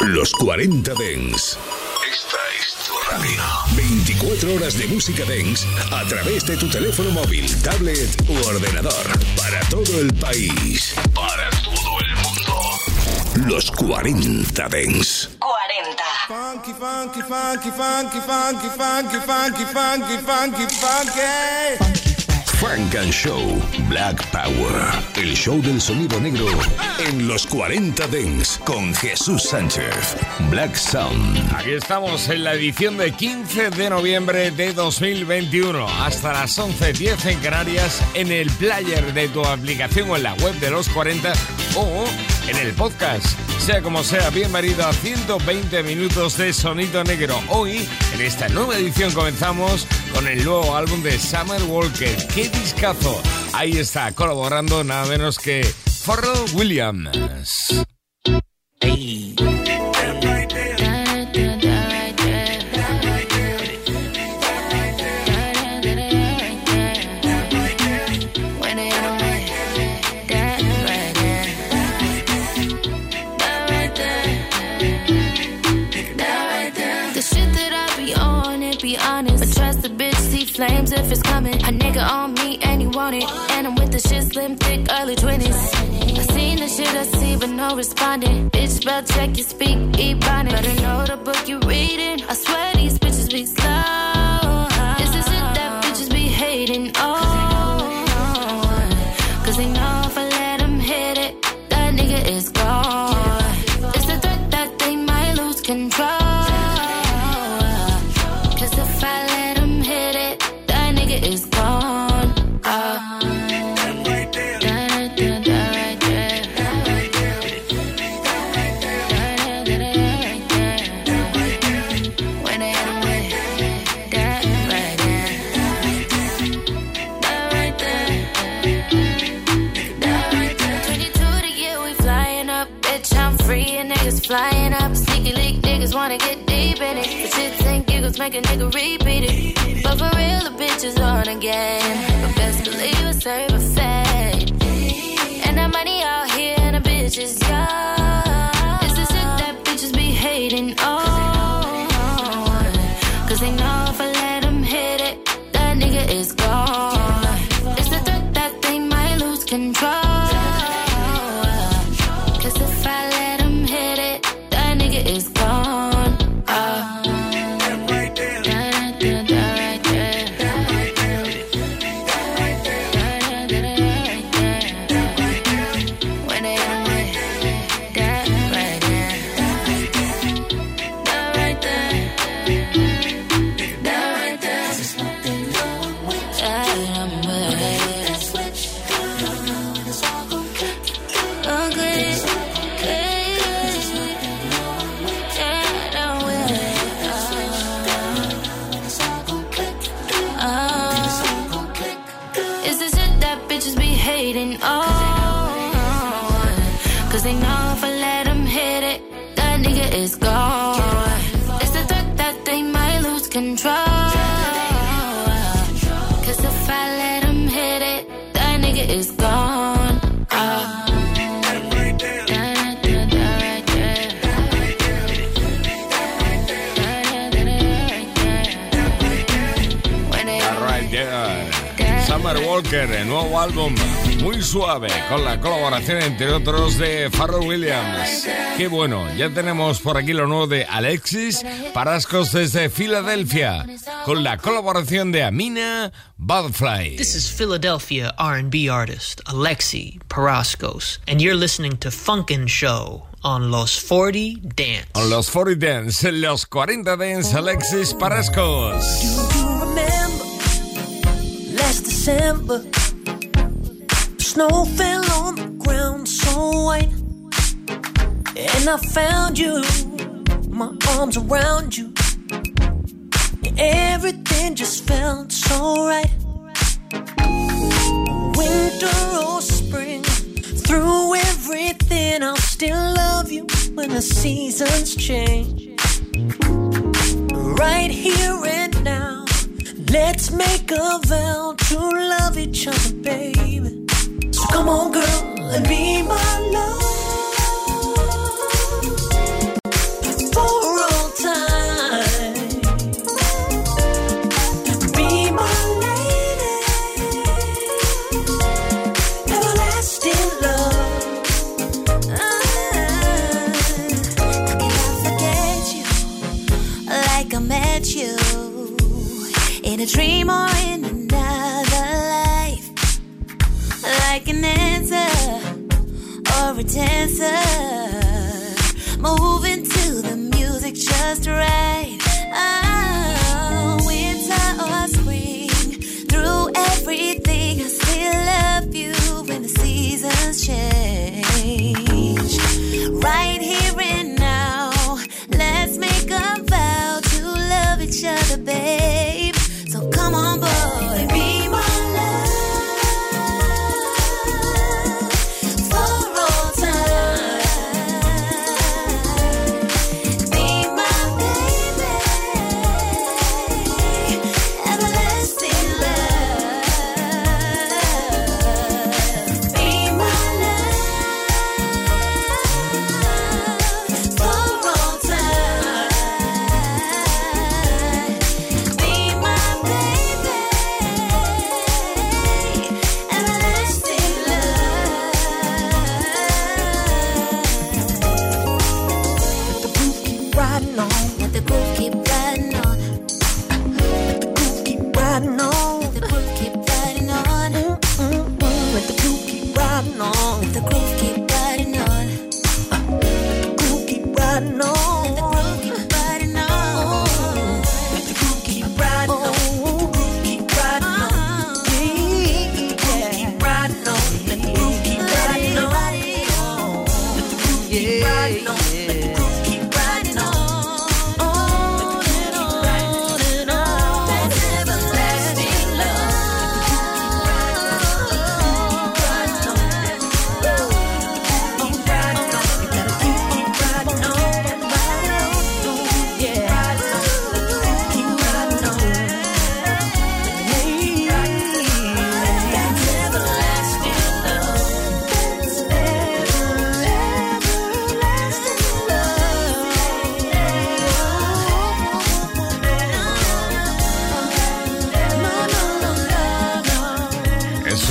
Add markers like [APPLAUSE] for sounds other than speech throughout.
Los 40 Dens. Esta es tu radio. 24 horas de música Dens a través de tu teléfono móvil, tablet u ordenador. Para todo el país. Para todo el mundo. Los 40 Dens. 40. Funky, funky, funky, funky, funky, funky, funky, funky, funky, funky. Funk and Show Black Power. El show del sonido negro en los 40 Dents con Jesús Sánchez. Black Sound. Aquí estamos en la edición de 15 de noviembre de 2021. Hasta las 11.10 en Canarias en el player de tu aplicación o en la web de los 40 o en el podcast. Sea como sea, bienvenido a 120 minutos de sonido negro. Hoy, en esta nueva edición, comenzamos con el nuevo álbum de Summer Walker. ¡Qué discazo! Ahí está, colaborando nada menos que Pharrell Williams. flames if it's coming. A nigga on me and want it. And I'm with the shit slim, thick, early 20s. Shit I see, but no responding. Bitch, spell check, you speak, ebonics. Better know the book you're reading. I swear these bitches be slow. Make a nigga repeat it. But for real, the bitch is on again. El nuevo álbum muy suave con la colaboración entre otros de Pharrell Williams. Qué bueno, ya tenemos por aquí lo nuevo de Alexis Parascos desde Filadelfia con la colaboración de Amina Butterfly. This is Philadelphia R&B artist Alexi Parascos and you're listening to Funkin' Show on Los 40 Dance. On Los 40 Dance, Los 40 Dance Alexis Parascos. Last December. Snow fell on the ground so white. And I found you, my arms around you. Everything just felt so right. Winter or spring, through everything, I'll still love you when the seasons change. Right here and now Let's make a vow to love each other, baby. So come on, girl, and be my love. Dream or in another life, like an answer or a dancer, moving to the music just right. Oh,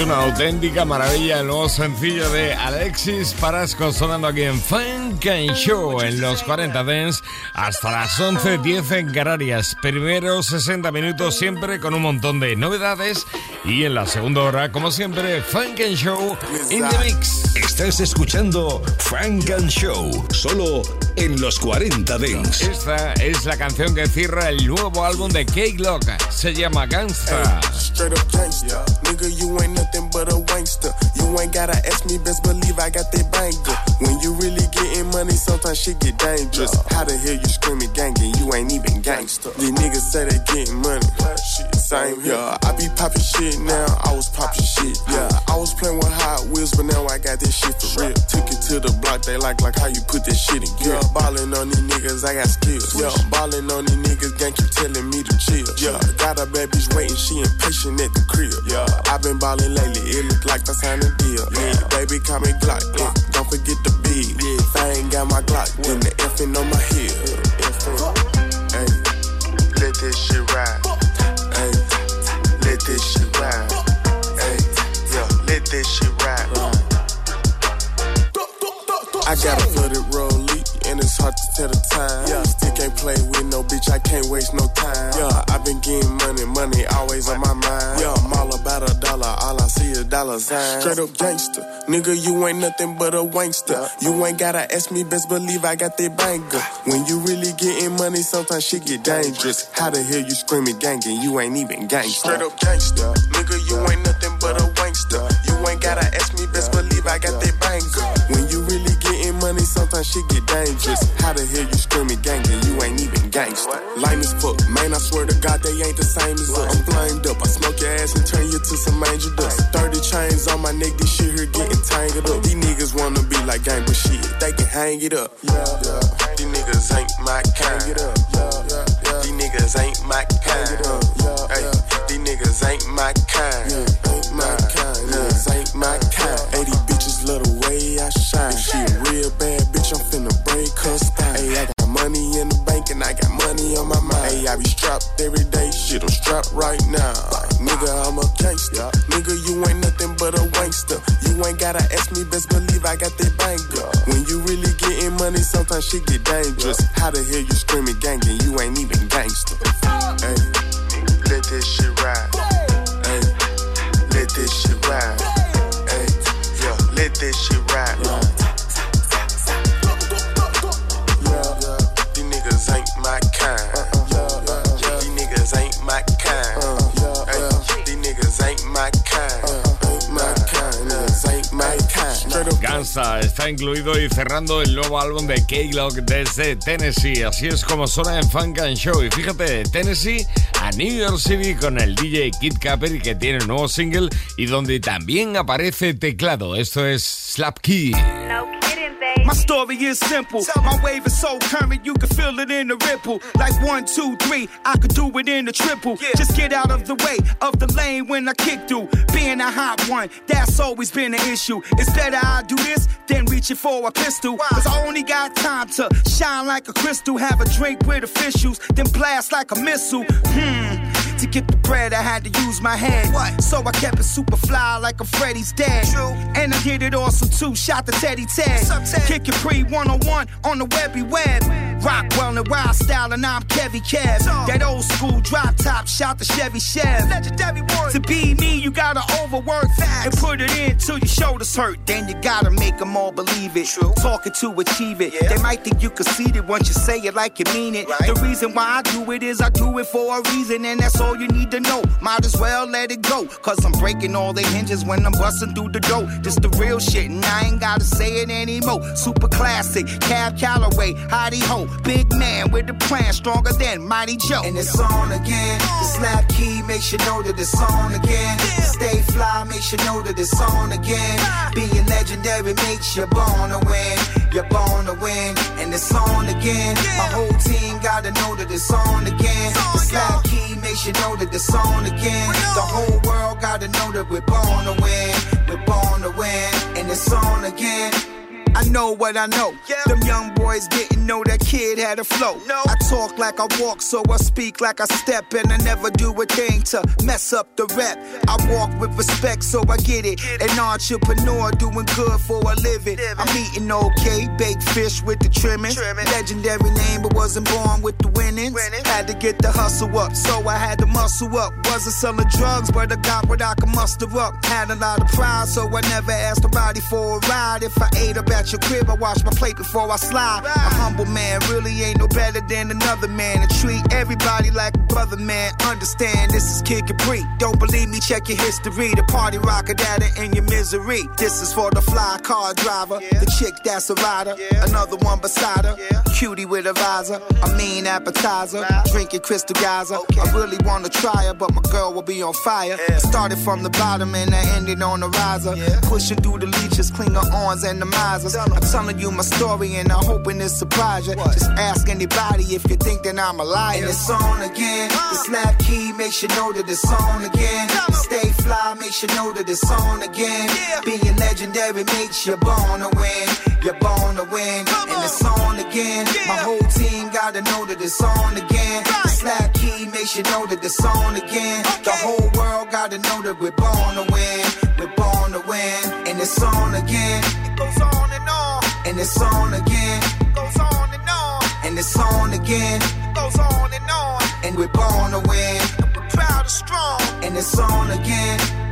Una auténtica maravilla el nuevo sencillo de Alexis Parasco sonando aquí en Funk and Show en los 40 Dents hasta las 11.10 en Canarias. Primeros 60 minutos siempre con un montón de novedades y en la segunda hora, como siempre, Funk and Show in the Mix. Estás escuchando Frank and Show, solo en los 40 Dance. Esta es la canción que cierra el nuevo álbum de Key Glock. Se llama Gangsta. Straight up gangsta. Nigga, you ain't nothing but a wankster. You ain't gotta ask me, best believe I got that banger. When you really getting money, sometimes shit get dangerous. How the hell you screaming gangin'? You ain't even gangster. These niggas say they getting money. Same here. I be poppin' shit now, I was poppin' shit. Yeah, I was playing with Hot Wheels, but now I got this shit for real. Took it to the block, they like like how you put that shit in gear. Ballin' on these niggas, I got skills. Yeah, ballin' on these niggas, gang keep telling me to chill. Yeah, got a bad bitch waiting, she impatient at the crib. Yeah, i been ballin' lately, it look like I signed a deal. Yeah, baby, call me Glock. Yeah, don't forget the beat. Yeah, if I ain't got my Glock, then the effing on my head. Hey, let this shit ride. Hey, let this shit ride. Hey, yeah, let this shit ride. I got a flooded rollie, and it's hard to tell the time. Yeah, still can't play with no bitch, I can't waste no time. Yeah, i been getting money, money always on my mind. Yeah, I'm all about a dollar, all I see is dollar signs. Straight up gangster, nigga, you ain't nothing but a wankster. You ain't gotta ask me, best believe I got that banger. When you really getting money, sometimes shit get dangerous. How the hell you screaming gangin'? You ain't even gangster. Straight up gangster, nigga, you ain't it up. Y cerrando el nuevo álbum de K-Log desde Tennessee. Así es como suena en Funk and Show. Y fíjate, Tennessee a New York City con el DJ Kid Capri que tiene un nuevo single y donde también aparece teclado. Esto es Slap Key. My story is simple. My wave is so current, you can feel it in the ripple. Like one, two, three, I could do it in the triple. Just get out of the way of the lane when I kick through. Being a hot one, that's always been an issue. It's better I do this than reaching for a pistol. Cause I only got time to shine like a crystal, have a drink with officials, then blast like a missile. Hmm. To get the bread, I had to use my head. What? So I kept it super fly like a Freddy's dad. True. And I did it awesome too. Shot the Teddy Ted. Kick it pre 101 on the webby web. Rockwell and Wild Style, and I'm Kevy Kev. That old school drop top, shout the Chevy Chev. Legendary word. To be me, you gotta overwork fast and put it in till your shoulders hurt. Then you gotta make them all believe it. True. Talking to achieve it. They might think you conceited once you say it like you mean it. The reason why I do it is I do it for a reason, and that's all you need to know. Might as well let it go. Cause I'm breaking all the hinges when I'm busting through the door. This the real shit, and I ain't gotta say it anymore. Super classic, Cab Calloway, hottie ho. Big man with the plan, stronger than Mighty Joe. And it's on again. The slap key makes you know that it's on again. Stay fly makes you know that it's on again. Being legendary makes you born to win. You're born to win, and it's on again. My whole team gotta know that it's on again. The slap key makes you know that it's on again. The whole world gotta know that we're born to win. We're born to win, and it's on again. I know what I know. Them young boys didn't know that kid had a flow. No. I talk like I walk, so I speak like I step, and I never do a thing to mess up the rep. I walk with respect, so I get it. An entrepreneur doing good for a living. I'm eating okay, baked fish with the trimming. Legendary name, but wasn't born with the winnings. Had to get the hustle up, so I had to muscle up. Wasn't selling drugs, but I got what I could muster up. Had a lot of pride, so I never asked nobody for a ride. If I ate up at your crib, I wash my plate before I slide. A humble man really ain't no better than another man. And treat everybody like a brother, man. Understand this is Kid Capri. Don't believe me? Check your history. The party rocker data in your misery. This is for the fly car driver, the chick that's a rider, another one beside her. Cutie with a visor, a mean appetizer. Drinking crystal geyser. I really wanna try her, but my girl will be on fire. Started from the bottom and I ended on the riser. Pushing through the leeches, clean her arms and the I'm telling you my story and I'm hoping it surprise you. Just ask anybody if you think that I'm a liar. And it's on again. The slap key makes you know that it's on again. Stay fly makes you know that it's on again. Being legendary makes you born to win. You're born to win. And it's on again. My whole team gotta know that it's on again. The slap key makes you know that it's on again. The whole world gotta know that we're born to win. We're born to win. And it's on again. It goes on and it's on again. Goes on and on. And it's on again. Goes on and on. And we're born to win. And we're proud and strong. And it's on again.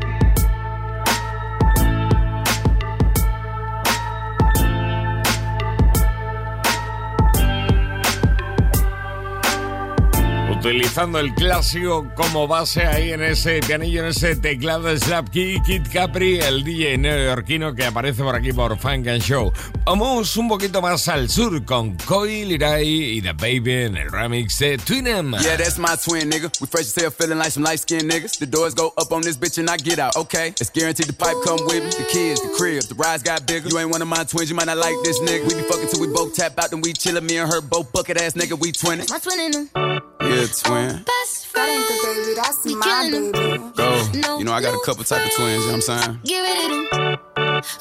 Utilizando el clásico como base ahí en ese pianillo, en ese teclado de Slap Key, Kid Capri, el DJ neoyorquino que aparece por aquí por Funk and Show. Vamos un poquito más al sur con Koi Lirai y The Baby en el remix de Twinem. Yeah, that's my twin, nigga. We fresh as hell, feeling like some light skinned niggas. The doors go up on this bitch and I get out, okay? It's guaranteed the pipe come with me. The kids, the crib, the rides got bigger. You ain't one of my twins, you might not like this nigga. We be fucking till we both tap out, then we chillin'. Me and her both bucket ass nigga, we twinning. My twin in them. Yeah, twin. Best friend. baby, that's We my killing baby. Go. You know, I got a couple type of twins, you know what I'm saying? Get rid of them.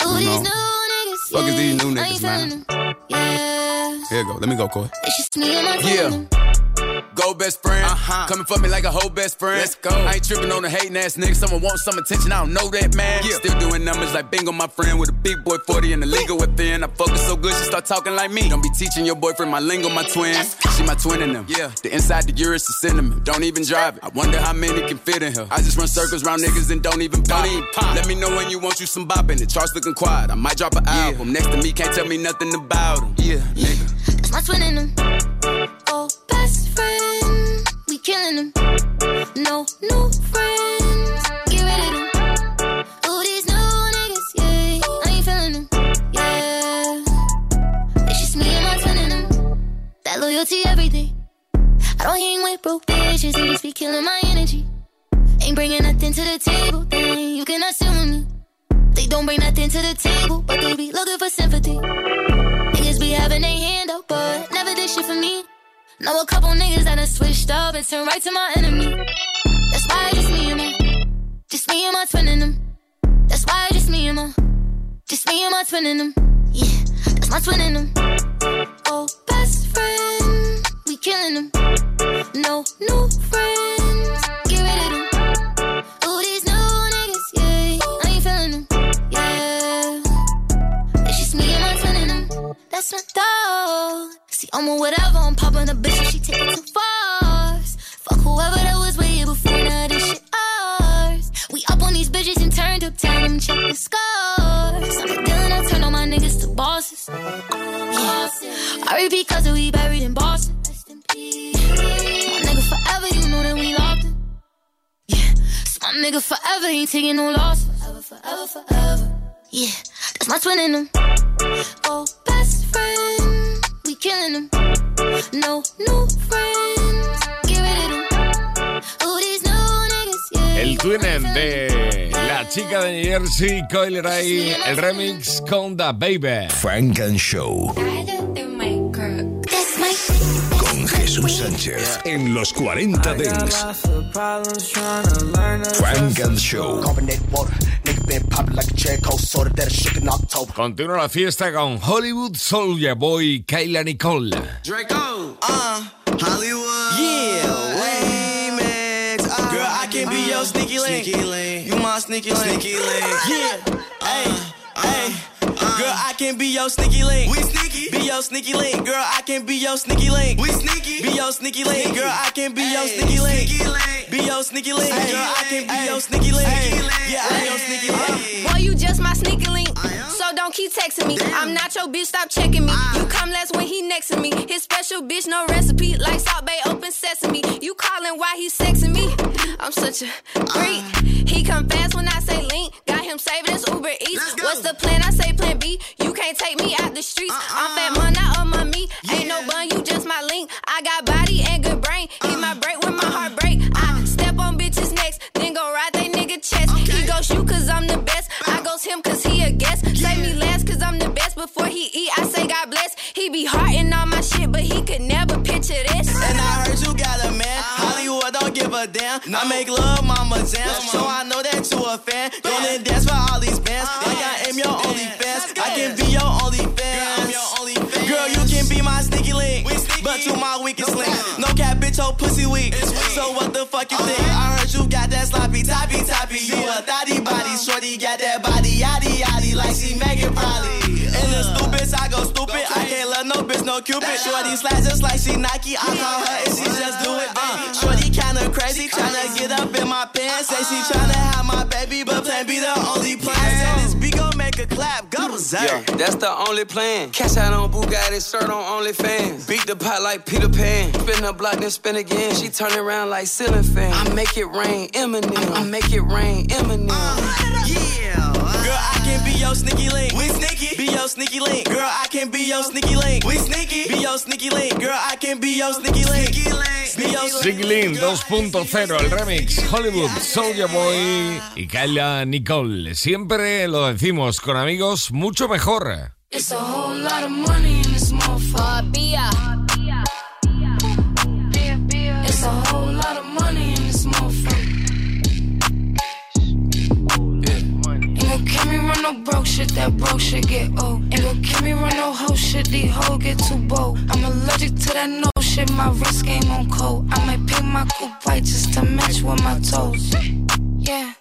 Oh, You these new niggas. Fuck is these new niggas, man? Yeah. Here you go. Let me go, Corey. It's just me and my Yeah. Twin. Go old best friend. Uh-huh. Coming for me like a whole best friend. Let's go. I ain't tripping on the hating ass nigga. Someone wants some attention, I don't know that, man. Yeah. Still doing numbers like bingo, my friend, with a big boy 40 in the legal within. I focus so good, she start talking like me. Don't be teaching your boyfriend my lingo, my twin. She my twin in them. Yeah. The inside the Urus is cinnamon. Don't even drive it. I wonder how many can fit in here. I just run circles around niggas and don't even pop. Don't even pop. Let me know when you want you some bopping. The charts looking quiet. I might drop an yeah. album. Next to me, can't tell me nothing about him. Yeah, nigga. That's my twin in them. Oh, best friend. We killing them. No new friends. Get rid of them. Oh, these new niggas, yeah. I ain't feeling them. Yeah. It's just me and my twin in them. That loyalty every day. I don't hang with broke bitches. They just be killing my energy. Ain't bringing nothing to the table. Then you sit with me. They don't bring nothing to the table, but they be looking for sympathy. Niggas be having a hand up, but never did shit for me. Know a couple niggas that done switched up and turned right to my enemy. That's why just me and my, just me and my twin in them. That's why just me and my, just me and my twin in them. Yeah, that's my twin in them. Oh, best friend, we killing them. No new friends, get rid of them. Ooh, these new niggas, yeah, I ain't feeling them. Yeah, it's just me and my twin in them. That's my dog. See, I'm a whatever, I'm popping a bitch and she take it too far. Fuck whoever that was way before, now this shit ours. We up on these bitches and turned up and check the scars. I'm dealing, I turn all my niggas to bosses. Yeah. I repeat, cause we buried in Boston. My nigga forever, you know that we locked in. Yeah. My nigga forever ain't taking no loss. Forever, forever, forever. Yeah. That's my twin in them. Oh, friend. We killing them. No new friends. Get rid of them. These new niggas, yeah. El twinen de la chica de New Jersey, Coil Ray, el remix con The Baby. Frank and Show. Con Jesús Sánchez en los 40 Dents. Frank and Show. Continúa la fiesta con Hollywood Soulja Boy, Kayla Nicole. Draco, uh, Hollywood. Yeah, remix. Uh, Girl, I can be your sneaky link. Sneaky link. You my sneaky link. Sneaky link. Yeah, hey, hey. Girl, I can be your sneaky link. We sneaky. Be your sneaky link. Girl, I can be your sneaky link. We sneaky. Be your sneaky link. Girl, I can be your sneaky link. Be your sneaky link. Girl, I can be your sneaky link. Yeah, I'm your sneaky link. Boy, you just my sneaky link. So don't keep texting me. I'm not your bitch, stop checking me. You come last when he next to me. His special bitch, no recipe. Like Salt Bae, open sesame. You calling why he sexing me? I'm such a freak. He come fast when I say link. Got him saving his Uber Eats. What's the plan? I say plan B. You can't take me out the streets. I'm fat man, not on my meat. Ain't no bun, you just my link. I got body and good brain. Hit my break when my heart break. Best. I goes him cause he a guest. Say me last cause I'm the best. Before he eat, I say God bless. He be hearting all my shit, but he could never picture this. And I heard you got a man. Hollywood don't give a damn. I make love, mama jam. So I know that you a fan. Go and dance for all these bands. Like I am your only fans. I can be your only My weakest link. No cap, bitch, your pussy weak. So what the fuck you think? I heard you got that sloppy, toppy, toppy. You a thotty body. Shorty got that body, yaddy, yaddy. Like she Megan probably. In the stupid, I go stupid. I can't let no bitch, no cupid. Shorty slash just like she Nike. I call her and she just do it. Uh, shorty kinda crazy, tryna get up in my pants. Say she tryna have my baby, but plan be the only plan. Said this beat gon' make a clap, go. Yeah, that's the only plan. Cash out on Bugatti, shirt on OnlyFans. Beat the pot like Peter Pan. Spin the block, then spin again. She turn around like ceiling fan. I make it rain, Eminem. I make it rain, Eminem. Yeah. Girl, I can be your sneaky link. We sneaky. Be your sneaky link. Girl, I can be your sneaky link. We sneaky. Be your sneaky link. Girl, I can be your sneaky link. Be your Siglin 2.0, el remix Hollywood, Soulja Boy y Kayla Nicole. Siempre lo decimos con amigos, mucho mejor. It's a whole lot of money in this motherfucker. Bia. It's a whole lot of money in this motherfucker. Ain't gon' kill me run no broke shit, that broke shit get old. Ain't gon' kill me run no hoe shit, these hoes get too bold. I'm allergic to that no shit, my wrist game on cold. I might paint my coupe white just to match with my toes. Yeah.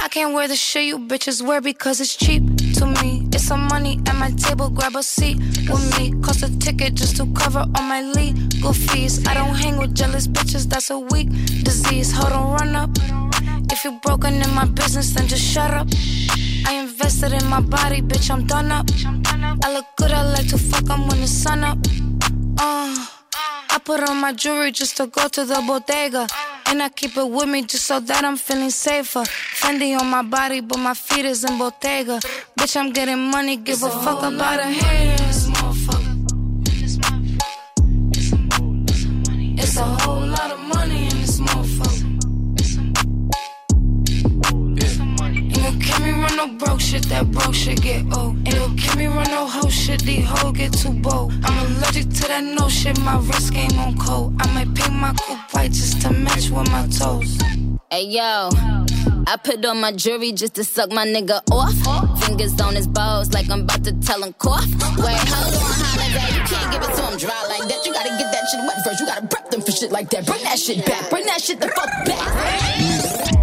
I can't wear the shit you bitches wear because it's cheap to me. It's some money at my table, grab a seat with me. Cost a ticket just to cover all my legal fees. I don't hang with jealous bitches, that's a weak disease. Hold on, run up. If you're broken in my business, then just shut up. I invested in my body, bitch, I'm done up. I look good, I like to fuck, I'm when the sun up. Uh, I put on my jewelry just to go to the bodega. And I keep it with me just so that I'm feeling safer. Fendi on my body, but my feet is in Bottega. Bitch, I'm getting money, give a fuck about a haters, that broke shit get old. Ain't gon' kill me run no hoe shit, these hoes get too bold. I'm allergic to that no shit, my wrist game on cold. I might paint my coupe white just to match with my toes. Hey yo, I put on my jewelry just to suck my nigga off. Fingers on his balls like I'm about to tell him cough. Wait, hold on, holiday, you can't give it to him dry like that. You gotta get that shit wet first. You gotta prep them for shit like that. Bring that shit back. Bring that shit the fuck back.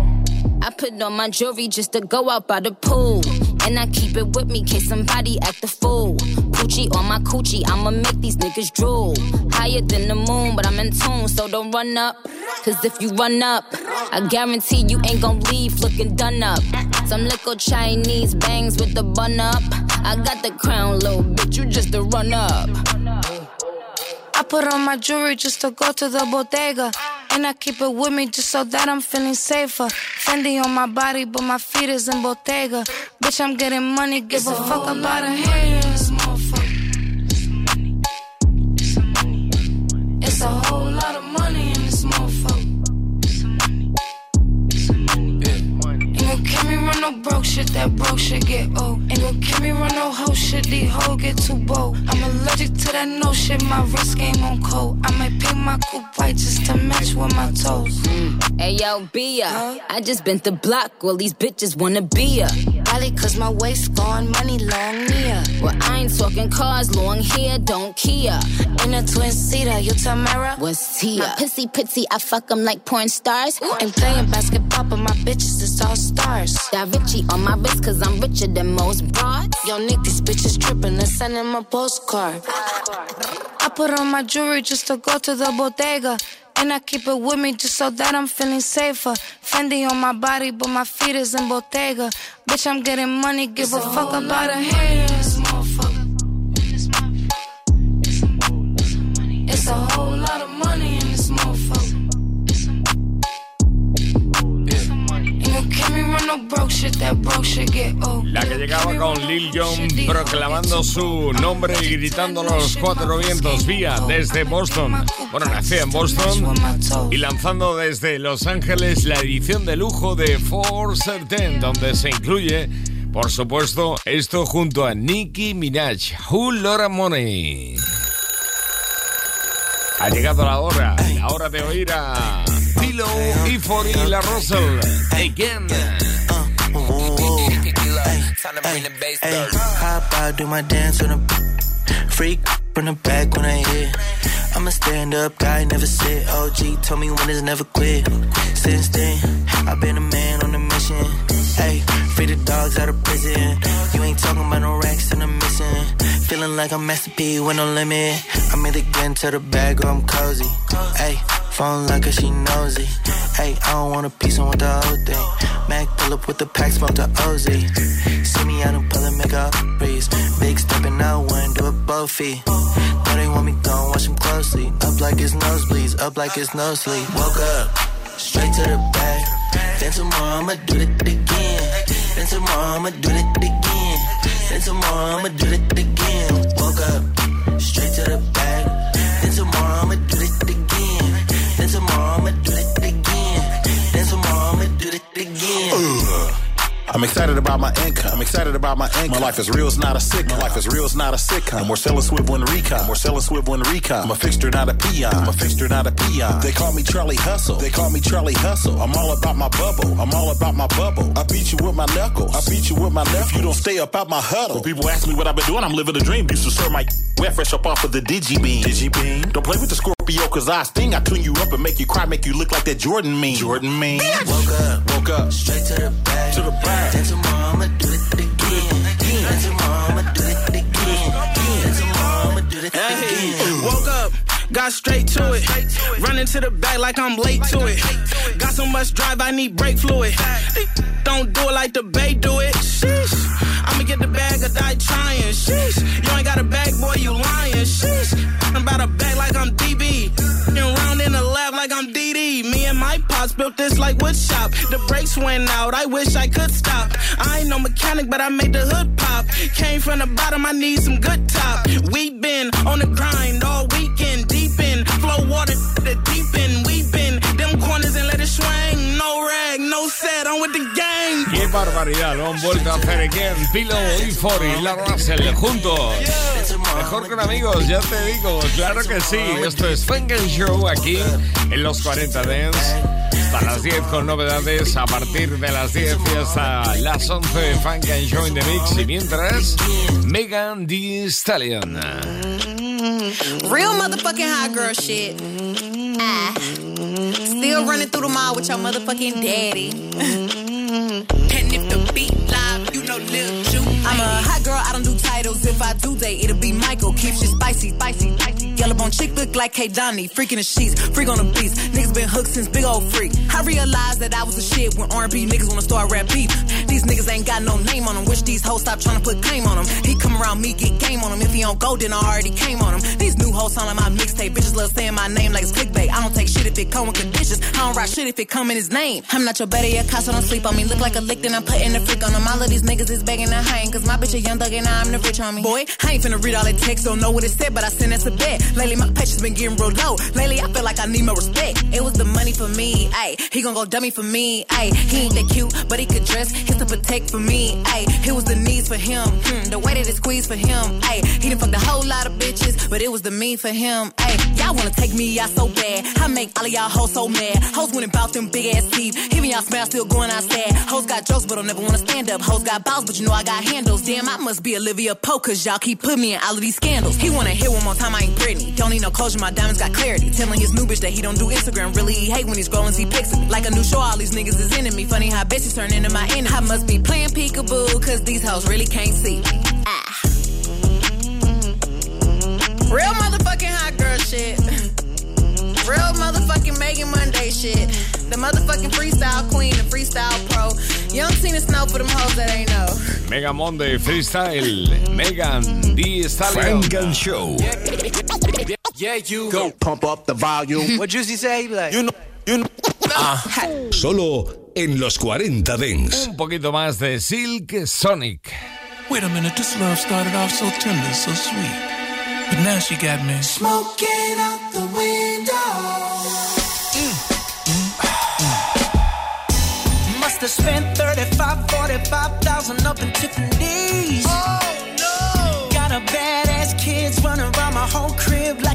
I put on my jewelry just to go out by the pool. And I keep it with me case somebody act a fool. Poochie on my coochie, I'ma make these niggas drool. Higher than the moon, but I'm in tune, so don't run up. Cause if you run up, I guarantee you ain't gon' leave looking done up. Some little Chinese bangs with the bun up. I got the crown, little bitch, you just a run up. I put on my jewelry just to go to the bodega. And I keep it with me just so that I'm feeling safer. Fendi on my body, but my feet is in Bottega. Bitch, I'm getting money, give a fuck about a haters, me run no broke shit, that broke shit get old. Ain't gon' kill me run no hoe shit, these hoes get too bold. I'm allergic to that no shit, my wrist game on cold. I might paint my coupe white just to match with my toes. Mm. Hey yo, Bia, I just been the block, all these bitches wanna be ya. Probably cause my waist gone, money long near. Well, I ain't talking cars, long hair, don't Kia. In a twin seater, you Tamara? What's Tia? My pissy pretty, I fuck 'em like porn stars. Ain't playing basketball, but my bitches is all stars. Da Vinci on my wrist, cause I'm richer than most broads. Yo, Nick, these bitches trippin' and sending my postcard. I put on my jewelry just to go to the bodega. And I keep it with me just so that I'm feeling safer. Fendi on my body, but my feet is in Bottega. Bitch, I'm getting money, give a fuck about a haters, La que llegaba con Lil Jon proclamando su nombre y gritando a los cuatro vientos vía desde Boston. Bueno, nació en Boston y lanzando desde Los Ángeles la edición de lujo de For Certain, donde se incluye, por supuesto, esto junto a Nicki Minaj, Who Lotta Money. Ha llegado la hora, la hora de oír a Philo y Fori La Russell. Again. Hop out, do my dance on a freak from the back when I hit. I'm a stand up guy, never sit. OG told me winners never quit. Since then, I've been a man on a mission. Hey, free the dogs out of prison. You ain't talking about no racks and I'm missing. Feeling like I'm Master P with no limit. I'm either getting to the bag or I'm cozy. Hey, phone like her, she nosy. Hey, I don't want a piece, I want the whole thing. Mac pull up with the pack, smoke the OZ. See me out pull and make up breeze. Big stepping out, one, do it both feet. Know they want me gone, watch them closely. Up like it's nosebleeds, up like it's no sleep. Woke up, straight to the bag. Then tomorrow I'ma do it again. Then tomorrow I'ma do it again. Then tomorrow I'ma do it again. Woke up, straight to the bag. Excited about my income. I'm excited about my income. My life is real, it's not a sitcom. My life is real, it's not a sitcom. We're selling swivel and recon. We're selling swivel and recon. I'm a fixture, not a peon. I'm a fixture, not a peon. They call me Charlie Hustle. They call me Charlie Hustle. I'm all about my bubble. I'm all about my bubble. I beat you with my knuckles. I beat you with my knuckles. If you don't stay up out my huddle. When people ask me what I've been doing, I'm living a dream. Used to serve my wet fresh up off of the digi beam. Digi beam. Don't play with the score. Scorpio, cause I sting. I clean you up and make you cry, make you look like that Jordan mean. Jordan mean. Woke up, woke up. Straight to the back. To the back. Then tomorrow I'ma do it again. Then tomorrow I'ma do it again. Then tomorrow I'ma do it again. Woke up. Got straight to it. Running to the back like I'm late to it. Got so much drive, I need brake fluid. Don't do it like the bay do it. Sheesh. I'ma get the bag or die trying. Sheesh. You ain't got a bag, boy, you lying. Sheesh. I'm about a bag like I'm DB. Built this like wood shop. The brakes went out, I wish I could stop. I ain't no mechanic, but I made the hood pop. Came from the bottom, I need some good top. We been on the grind all weekend, deep in. Flow water, the deep end. We been them corners and let it swing. No rag, no set, I'm with the. Barbaridad, lo han vuelto a hacer again. Pilo y Fori, la Russell, juntos. Mejor con amigos, ya te digo, claro que sí. Esto es Funk Show aquí en los 40 Dents. Hasta las 10 con novedades, a partir de las 10 y hasta las 11 de Funk and Show in the Mix. Y mientras, Megan Thee Stallion. Real motherfucking hot girl shit. Ah. Still running through the mall with your motherfucking daddy. I'm a hot girl, I don't do. If I do date, it'll be Michael. Keeps you spicy, spicy, spicy. Yellow bone chick look like K Donnie. Freaking the sheets, freak on the beats. Niggas been hooked since big old freak. I realized that I was a shit when R&B niggas wanna start rap beef. These niggas ain't got no name on them. Wish these hoes stop trying to put claim on them. He come around me, get game on him. If he don't go, then I already came on him. These new hoes like my mixtape. Bitches love saying my name like it's clickbait. I don't take shit if it come with conditions. I don't rock shit if it come in his name. I'm not your better yet, so don't sleep on me. Look like a lick, then I'm putting the freak on them. All of these niggas is begging to hang. Cause my bitch a young thug and I'm the rich homie. Boy, I ain't finna read all that text, don't know what it said, but I sent that to bed. Lately, my patience been getting real low. Lately, I feel like I need more respect. It was the money for me, ayy. He gon' go dummy for me, ayy. He ain't that cute, but he could dress. He's to protect for me, ayy. It was the needs for him, hmm, the way that it squeezed for him, ayy. He done fucked a whole lot of bitches, but it was the me for him, ayy. Y'all wanna take me out so bad. I make all of y'all hoes so mad. Hoes went about them big ass teeth. Even y'all smile still going outside. Hoes got jokes, but don't never wanna stand up. Hoes got balls, but you know I got handles. Damn, I must be Olivia Pope, cause y'all keep putting me in all of these scandals. He wanna hear one more time, I ain't Britney. Don't need no closure, my diamonds got clarity. Telling his new bitch that he don't do Instagram. Really, he hate when he's scrolling, see pics me. Like a new show, all these niggas is into me. Funny how bitches turn into my enemy. I must be playing peekaboo, cause these hoes really can't see. Ah. Real motherfucking hot girl shit. [LAUGHS] Real motherfucking Megan Monday shit. The motherfucking freestyle queen, the freestyle pro. Young Tina Snow for them hoes that ain't know. Mega Monday Freestyle, Megan Thee Stallion. And Show. Yeah, you Go pump up the volume. What Juicy say? He be like, You know, you know. Solo en los 40 Dents. Un poquito más de Silk Sonic. Wait a minute, this love started off so tender, so sweet. But now she got me. Smoking out the window. Mm, mm, mm. Must have spent 35, 45,000 up in Tiffany's. Oh no! Got a badass kids running around my whole crib like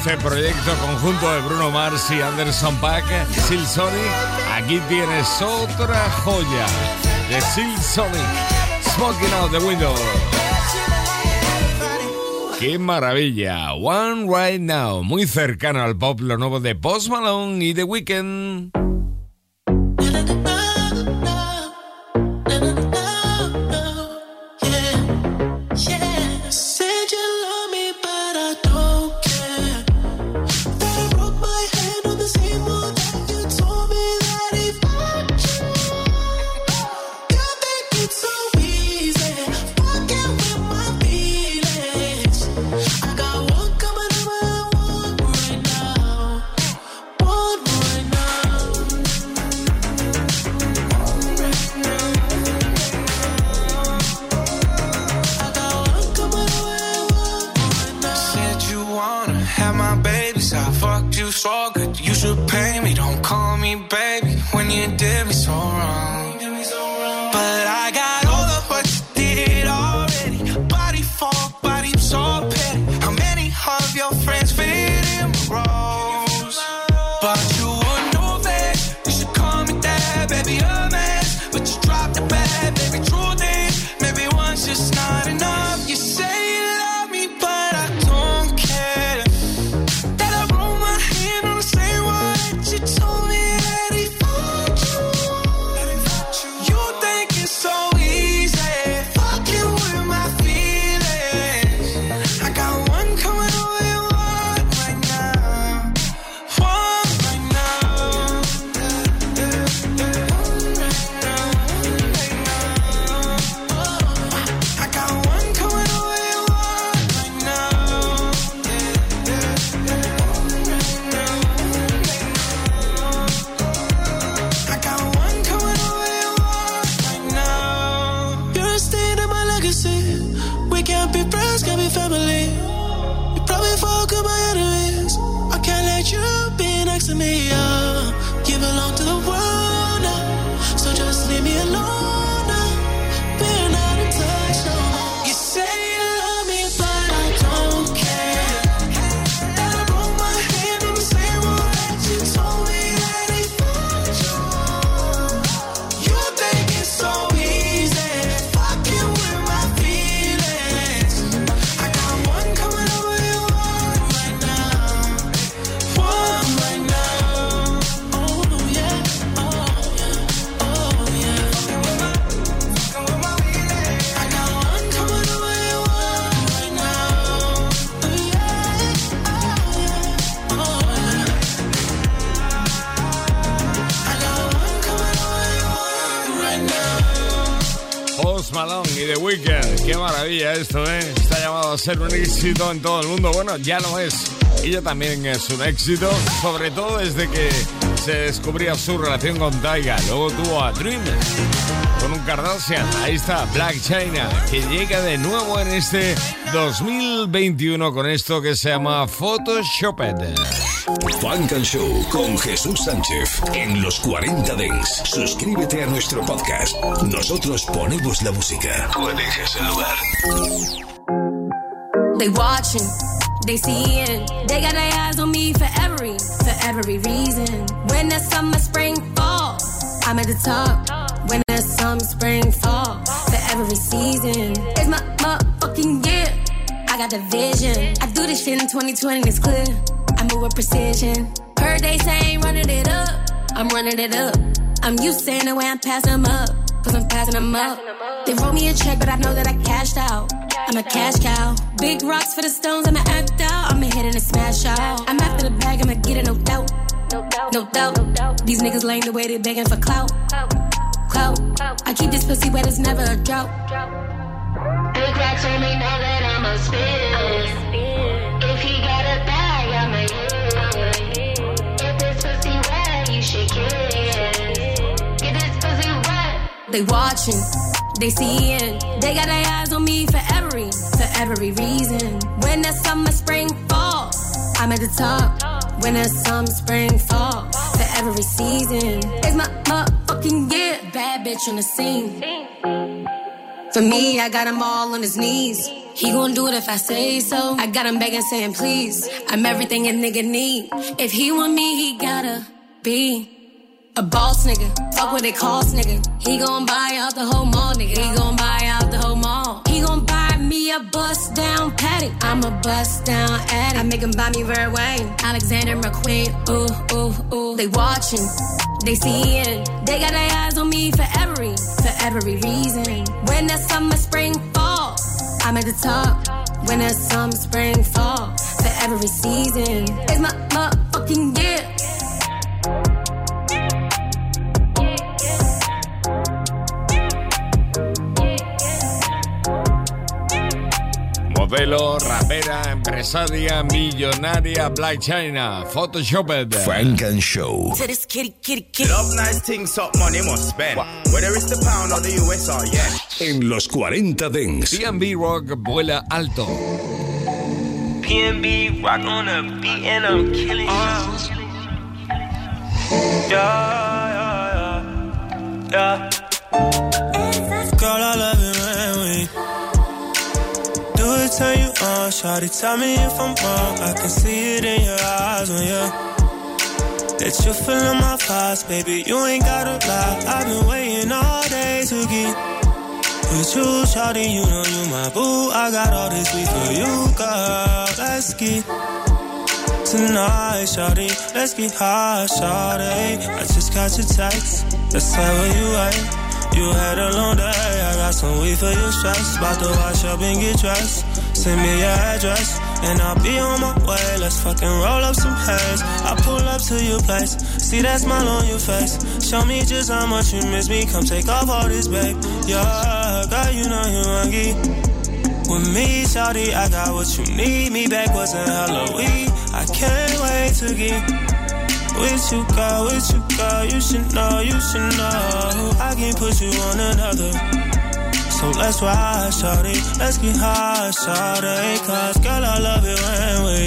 Este proyecto conjunto de Bruno Mars y Anderson Paak, Sil Sonic. Aquí tienes otra joya de Sil Sonic, Smoking Out the Window. ¡Qué maravilla! One Right Now, muy cercano al pop, lo nuevo de Post Malone y The Weeknd. Esto, ¿eh? Está llamado a ser un éxito en todo el mundo. Bueno, ya lo es. Ella también es un éxito, sobre todo desde que se descubría su relación con Taiga. Luego tuvo a Dream con un Kardashian. Ahí está, Black China, que llega de nuevo en este 2021 con esto que se llama Photoshoped. Funk and Show con Jesús Sánchez en los 40 Dents. Suscríbete a nuestro podcast. Nosotros ponemos la música. Tú eliges el lugar. They watching, they seeing, they got their eyes on me for every, for every reason. When the summer, spring, fall, I'm at the top. When the summer, spring, fall, for every season. It's my motherfucking year. I got the vision. I do this shit in 2020, it's clear. I move with precision. Per day saying running it up. I'm running it up. I'm used saying the way I'm passing them up. Cause I'm passing them up. They wrote me a check, but I know that I cashed out. I'm a cash cow. Big rocks for the stones, I'ma act out. I'ma hit it and smash out. I'm after the bag, I'ma get it, no doubt. No doubt. no doubt. These niggas lame the way they begging for clout. Clout. I keep this pussy wet, it's never a drought. Big rocks on me know that I'm a They watching, they seeing. They got their eyes on me for every, for every reason. When the summer, spring, fall, I'm at the top. When the summer, spring, fall, for every season. It's my motherfucking year. Bad bitch on the scene. For me, I got him all on his knees. He gon' do it if I say so. I got him begging, saying please. I'm everything a nigga need. If he want me, he gotta be a boss nigga. Fuck what it cost, nigga. He gon' buy out the whole mall, nigga. He gon' buy out the whole mall. He gon' buy me a bust down patty. I'm a bust down addict. I make him buy me Red Wayne. Alexander McQueen. Ooh, ooh, ooh. They watching. They seeing. They got their eyes on me for every, for every reason. When the summer, spring, fall. I'm at the top. When the summer, spring, fall. For every season. It's my motherfucking Modelo, rapera, empresaria, millonaria, Black China, Photoshopped. Frank and Show. To this kitty, kitty, kitty. Love nice things, up money must spend. Whether it's the pound or the US or yen. En los 40 Dents. PNB Rock vuela alto. PNB rock on a beat and I'm killing. Yeah, yeah, yeah. Yeah. Girl, I love turn you on. Shawty, tell me if I'm wrong. I can see it in your eyes when you that you feeling my vibes, baby. You ain't gotta lie. I've been waiting all day to get with you, Shawty. You know you my boo. I got all this sweet for you, girl. Let's get tonight, Shawty. Let's get high, Shawty. I just got your text. Tell where you at. You had a long day, I got some weed for your stress. About to wash up and get dressed. Send me your address, and I'll be on my way. Let's fucking roll up some haze. I pull up to your place, see that smile on your face. Show me just how much you miss me. Come take off all this, babe. Yeah, girl, you know you hungry. With me, shawty, I got what you need. Me backwards and hella weed. I can't wait to get with you, girl, with you, girl, you should know, you should know. I can put you on another. So let's ride, shawty. Let's get high, shawty. Cause girl, I love it when we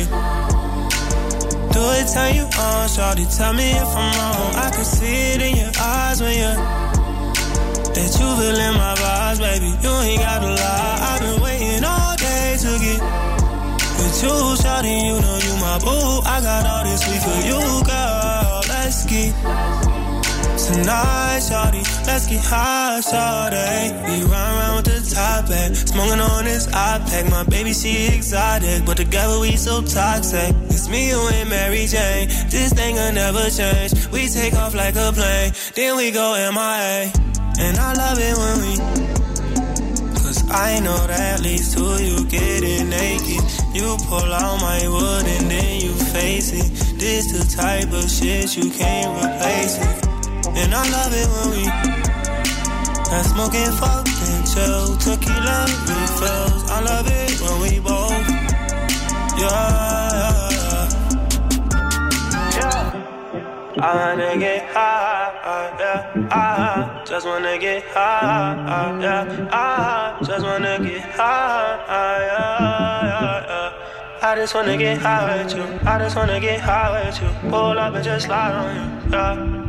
do it, turn you on, shawty. Tell me if I'm wrong. I can see it in your eyes when you that you feeling my vibes, baby. You ain't gotta lie. I've been waiting all day to get with you, shawty. You know you my boo. I got all this sweet for you, girl. Let's get tonight, shawty. Let's get high, shawty. We run around with the top back, smoking on this iPad. My baby, she exotic, but together we so toxic. It's me, you, and Mary Jane. This thing will never change. We take off like a plane, then we go MIA. And I love it when we Cause I know that leads to you getting naked. You pull out my wood and then you face it. This the type of shit you can't replace it. And I love it when we not smoking, fucking chill. Tequila refills. I love it when we both. Yeah, yeah, yeah. I wanna get high, yeah. I just wanna get high, yeah. I just wanna get high, yeah, yeah, yeah. I just wanna get high with you. I just wanna get high with you. Pull up and just slide on you, yeah.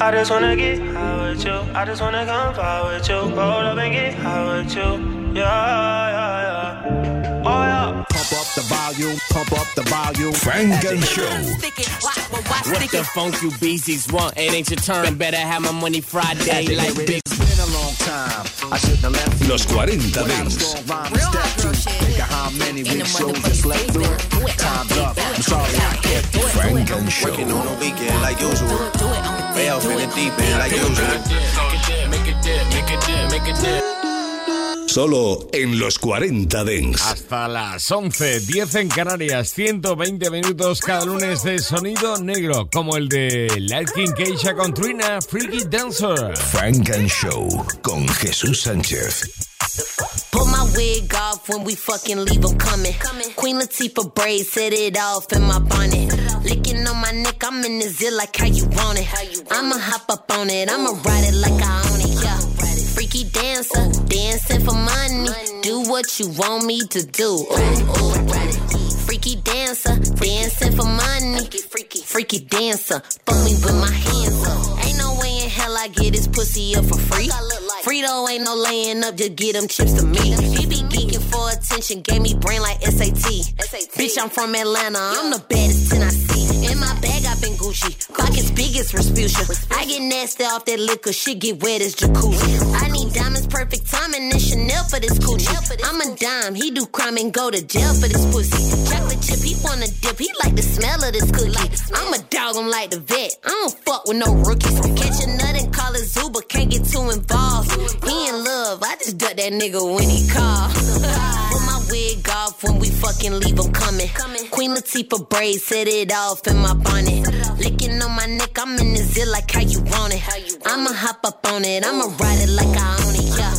I just wanna get high with you. I just wanna come fly with you. Roll up and get high with you. Yeah, yeah, yeah. Oh yeah. Pump up the volume, pump up the volume. Funk and Show. What the funk you beasties want? It ain't your turn. Better have my money Friday like big. It's been a long time. I shouldn't have left. Los 40 Without a Dance. strong rhyme to step to. Think of how many big shows I slept through. Time's up. I'm sorry I kept you. Funk and Show. Working on the weekend like usual. Way off in the deep end like usual. Solo en los 40 Dents. Hasta las 11, 10 en Canarias, 120 minutos cada lunes de sonido negro, como el de Light King Keisha con Trina, Freaky Dancer. Frank and Show con Jesús Sánchez. Pull my wig off when we fucking leave 'em coming. Queen Latifah braids, set it off in my bonnet. On my neck, I'm in the zit like how you want it. I'ma hop up on it, I'ma ride it like I own it, yeah. Freaky dancer, dancing for money. Do what you want me to do. Freaky dancer, dancing for money. Freaky dancer, fuck me with my hands up. Ain't no way in hell I get this pussy up for free. Frito ain't no laying up, just get them chips to me. He be geeking for attention, gave me brain like SAT. Bitch, I'm from Atlanta, I'm the baddest 10 I see. In my bag, I've been Gucci. Pockets big as Respucia. I get nasty off that liquor, shit get wet as jacuzzi. I need diamonds, perfect timing, and Chanel for this coochie. I'm a dime, he do crime and go to jail for this pussy. Chocolate chip, he wanna dip, he like the smell of this cookie. I'm a dog, I'm like the vet. I don't fuck with no rookies. Catch a nut and call it Zuba, can't get too involved. He in love, I just duck that nigga when he call. [LAUGHS] Wig off when we fucking leave him coming. Queen Latifah braids, set it off in my bonnet. Licking on my neck, I'm in the zit like how you want it. how you I'ma hop up on it, I'ma ride it like I own it, yeah.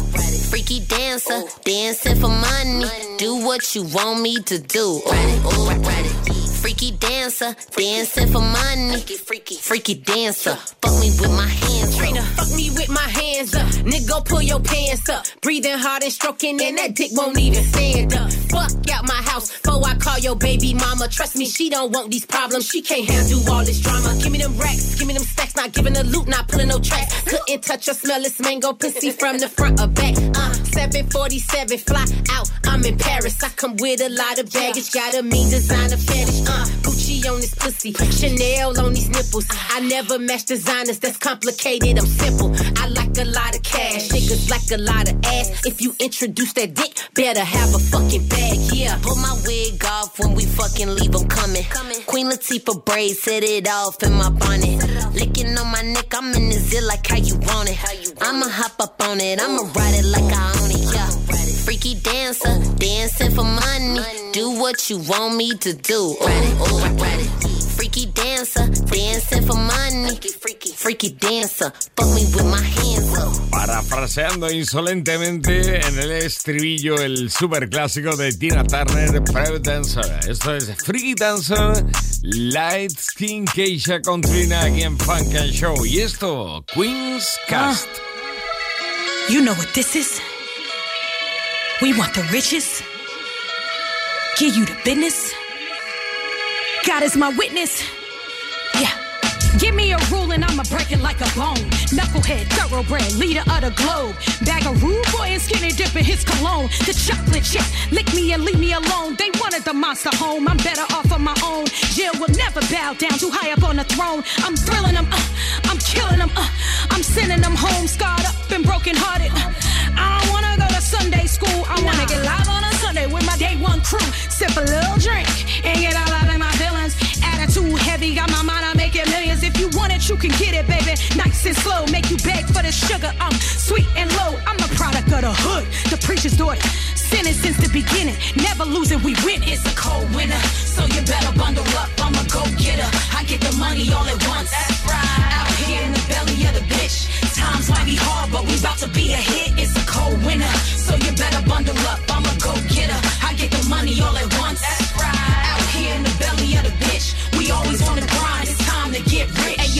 Freaky dancer, dancing for money. Do what you want me to do. Ooh, ooh. Freaky dancer, dancing for money. Freaky, freaky dancer, fuck me with my hands up. Trina, fuck me with my hands up. Nigga, pull your pants up. Breathing hard and stroking, and that dick won't even stand up. Fuck out my house before I call your baby mama. Trust me, she don't want these problems. She can't handle all this drama. Give me them racks, give me them stacks. Not giving a loot, not pulling no tracks. Couldn't touch or smell this mango pussy from the front or back. Uh, 747 fly out. I'm in Paris. I come with a lot of baggage. Got a mean designer fetish. Uh, On this pussy, Chanel on these nipples. I never match designers. That's complicated. I'm simple. I like a lot of cash. Niggas like a lot of ass. If you introduce that dick, better have a fucking bag. Yeah. Pull my wig off when we fucking leave him coming. Queen Latifah braids, set it off in my bonnet. Licking on my neck, I'm in the zit like how you want it. I'ma hop up on it, I'ma ride it like I own it, yeah. Freaky dancer, dancing for money. Do what you want me to do. Ooh, ooh. Freaky dancer, dancing for money. Freaky, freaky dancer, fuck me with my hands up. Parafraseando insolentemente en el estribillo el super clásico de Tina Turner, Private Dancer. Esto es Freaky Dancer, Light Skin Keisha con Trina aquí en Funk and Show. Y esto, Queen's Cast. You know what this is? We want the riches. Give you the business. God is my witness. Yeah. Give me a rule and I'ma break it like a bone. Knucklehead, thoroughbred, leader of the globe. Bag of rude boy and skinny dip in his cologne. The chocolate chip, lick me and leave me alone. They wanted the monster home, I'm better off on my own. Jill will never bow down, too high up on the throne. I'm thrilling them, uh, I'm killing them, uh, I'm sending them home, scarred up and broken hearted. I don't wanna go to Sunday school, I wanna get live on a Sunday with my day one crew. Sip a little drink and get out heavy, got my mind on making millions. If you want it, you can get it, baby. Nice and slow, make you beg for the sugar. I'm sweet and low, I'm a product of the hood, the preacher's daughter. Sinning since the beginning, never losing, we win. It's a cold winter, so you better bundle up. I'm a go getter. I get the money all at once. That's right. Out here in the belly of the bitch. Times might be hard, but we about to be a hit. It's a cold winter, so you better bundle up. I'm a go getter. I get the money all at once. That's right. Out here in the belly of the bitch. We always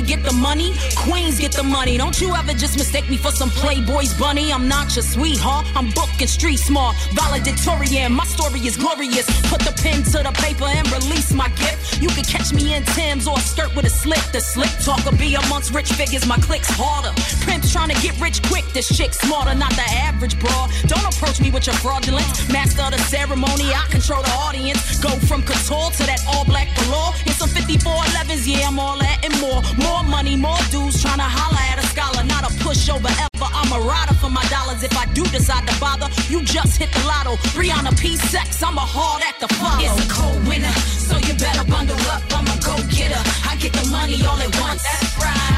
get the money, Queens get the money. Don't you ever just mistake me for some Playboy's bunny. I'm not your sweetheart. I'm booking street smart, valedictorian. My story is glorious. Put the pen to the paper and release my gift. You can catch me in Tim's or a skirt with a slit. The slick talker be amongst rich figures. My clicks harder. Pimps trying to get rich quick. This chick smarter, not the average broad. Don't approach me with your fraudulence. Master the ceremony, I control the audience. Go from couture to that all black galore. In some 5411s, yeah, I'm all that and more. More money, more dudes trying to holler at a scholar, not a pushover ever. I'm a rider for my dollars. If I do decide to bother, you just hit the lotto. Brianna P. Sex, I'm a hard act to follow. It's a cold winter, so you better bundle up. I'm a go getter. I get the money all at once. That's right.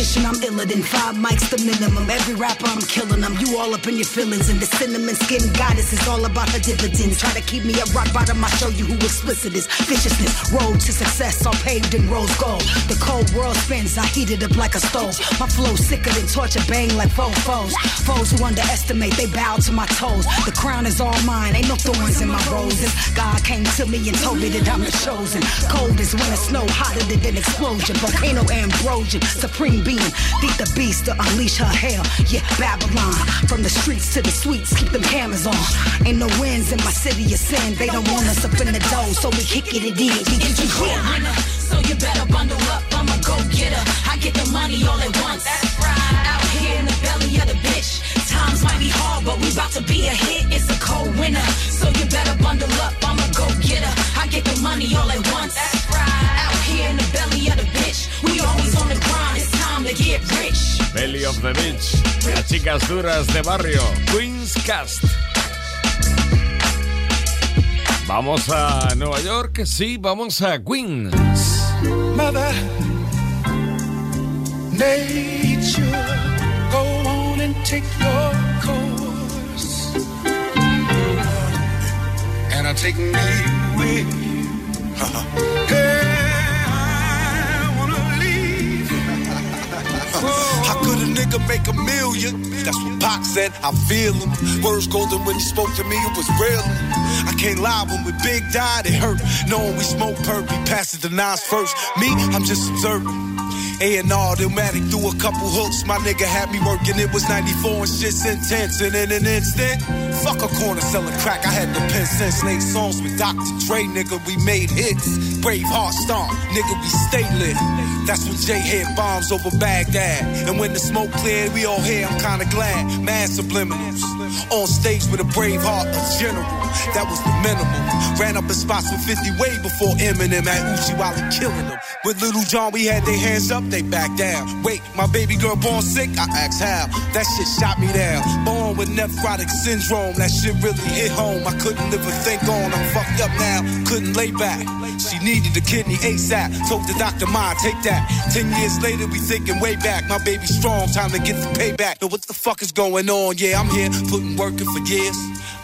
I'm iller than five mics the minimum. Every rapper, I'm killing them. You all up in your feelings. And the cinnamon skin goddess is all about her dividends. Try to keep me at rock bottom, I show you who explicit is. Viciousness, road to success, all paved in rose gold. The cold world spins, I heat it up like a stove. My flow sicker than torture, bang like foes. Foes, foes who underestimate, they bow to my toes. The crown is all mine, ain't no thorns in my roses. God came to me and told me that I'm the chosen. Cold as winter snow, hotter than an explosion. Volcano ambrosia, supreme being. Beat the beast to unleash her hell. Yeah, Babylon. From the streets to the suites, keep them cameras on. Ain't no winds in my city of sin. They don't want us up in the dough, so we kick it in. It's a cold winter, so you better bundle up. I'm a go getter. I get the money all at once. That's right. Out here in the belly of the bitch. Times might be hard, but we about to be a hit. It's a cold winter, so you better bundle up. I'm a go getter. I get the money all at once. That's right. Out here in the belly of the bitch. We always on the Belly of the Beach. Las chicas duras de barrio. Queen's Cast. Vamos a Nueva York, sí, vamos a Queens. Mother Nature, go on and take your course. And I take me with you. [LAUGHS] nigga make a million? That's what Pac said. I feel him. Words golden when he spoke to me, it was real. I can't lie when we big died, it hurt. Knowing we smoke perp, we to Nas first. Me, I'm just observing. A&R, Illmatic threw a couple hooks. My nigga had me working, it was 94 and shit's intense. And in an instant, fuck a corner selling crack. I had the pen since late songs with Dr. Dre, nigga. We made hits. Brave heart stomp, nigga, we stay lit. That's when Jay hit bombs over Baghdad. And when the smoke cleared, we all here, I'm kinda glad. Mad subliminals. On stage with a brave heart, a general. That was the minimum. Ran up in spots with 50 way before Eminem at Uchiwali killing them. With Little John, we had their hands up, they back down. Wait, my baby girl born sick? I asked how. That shit shot me down. Born with nephrotic syndrome, that shit really hit home. I couldn't live a think on. I'm fucked up now, couldn't lay back. She needed a kidney ASAP. Told the doctor, Ma, take that. Ten years later, we thinking way back. My baby strong, time to get the payback. Now what the fuck is going on? Yeah, I'm here, putting work in for years.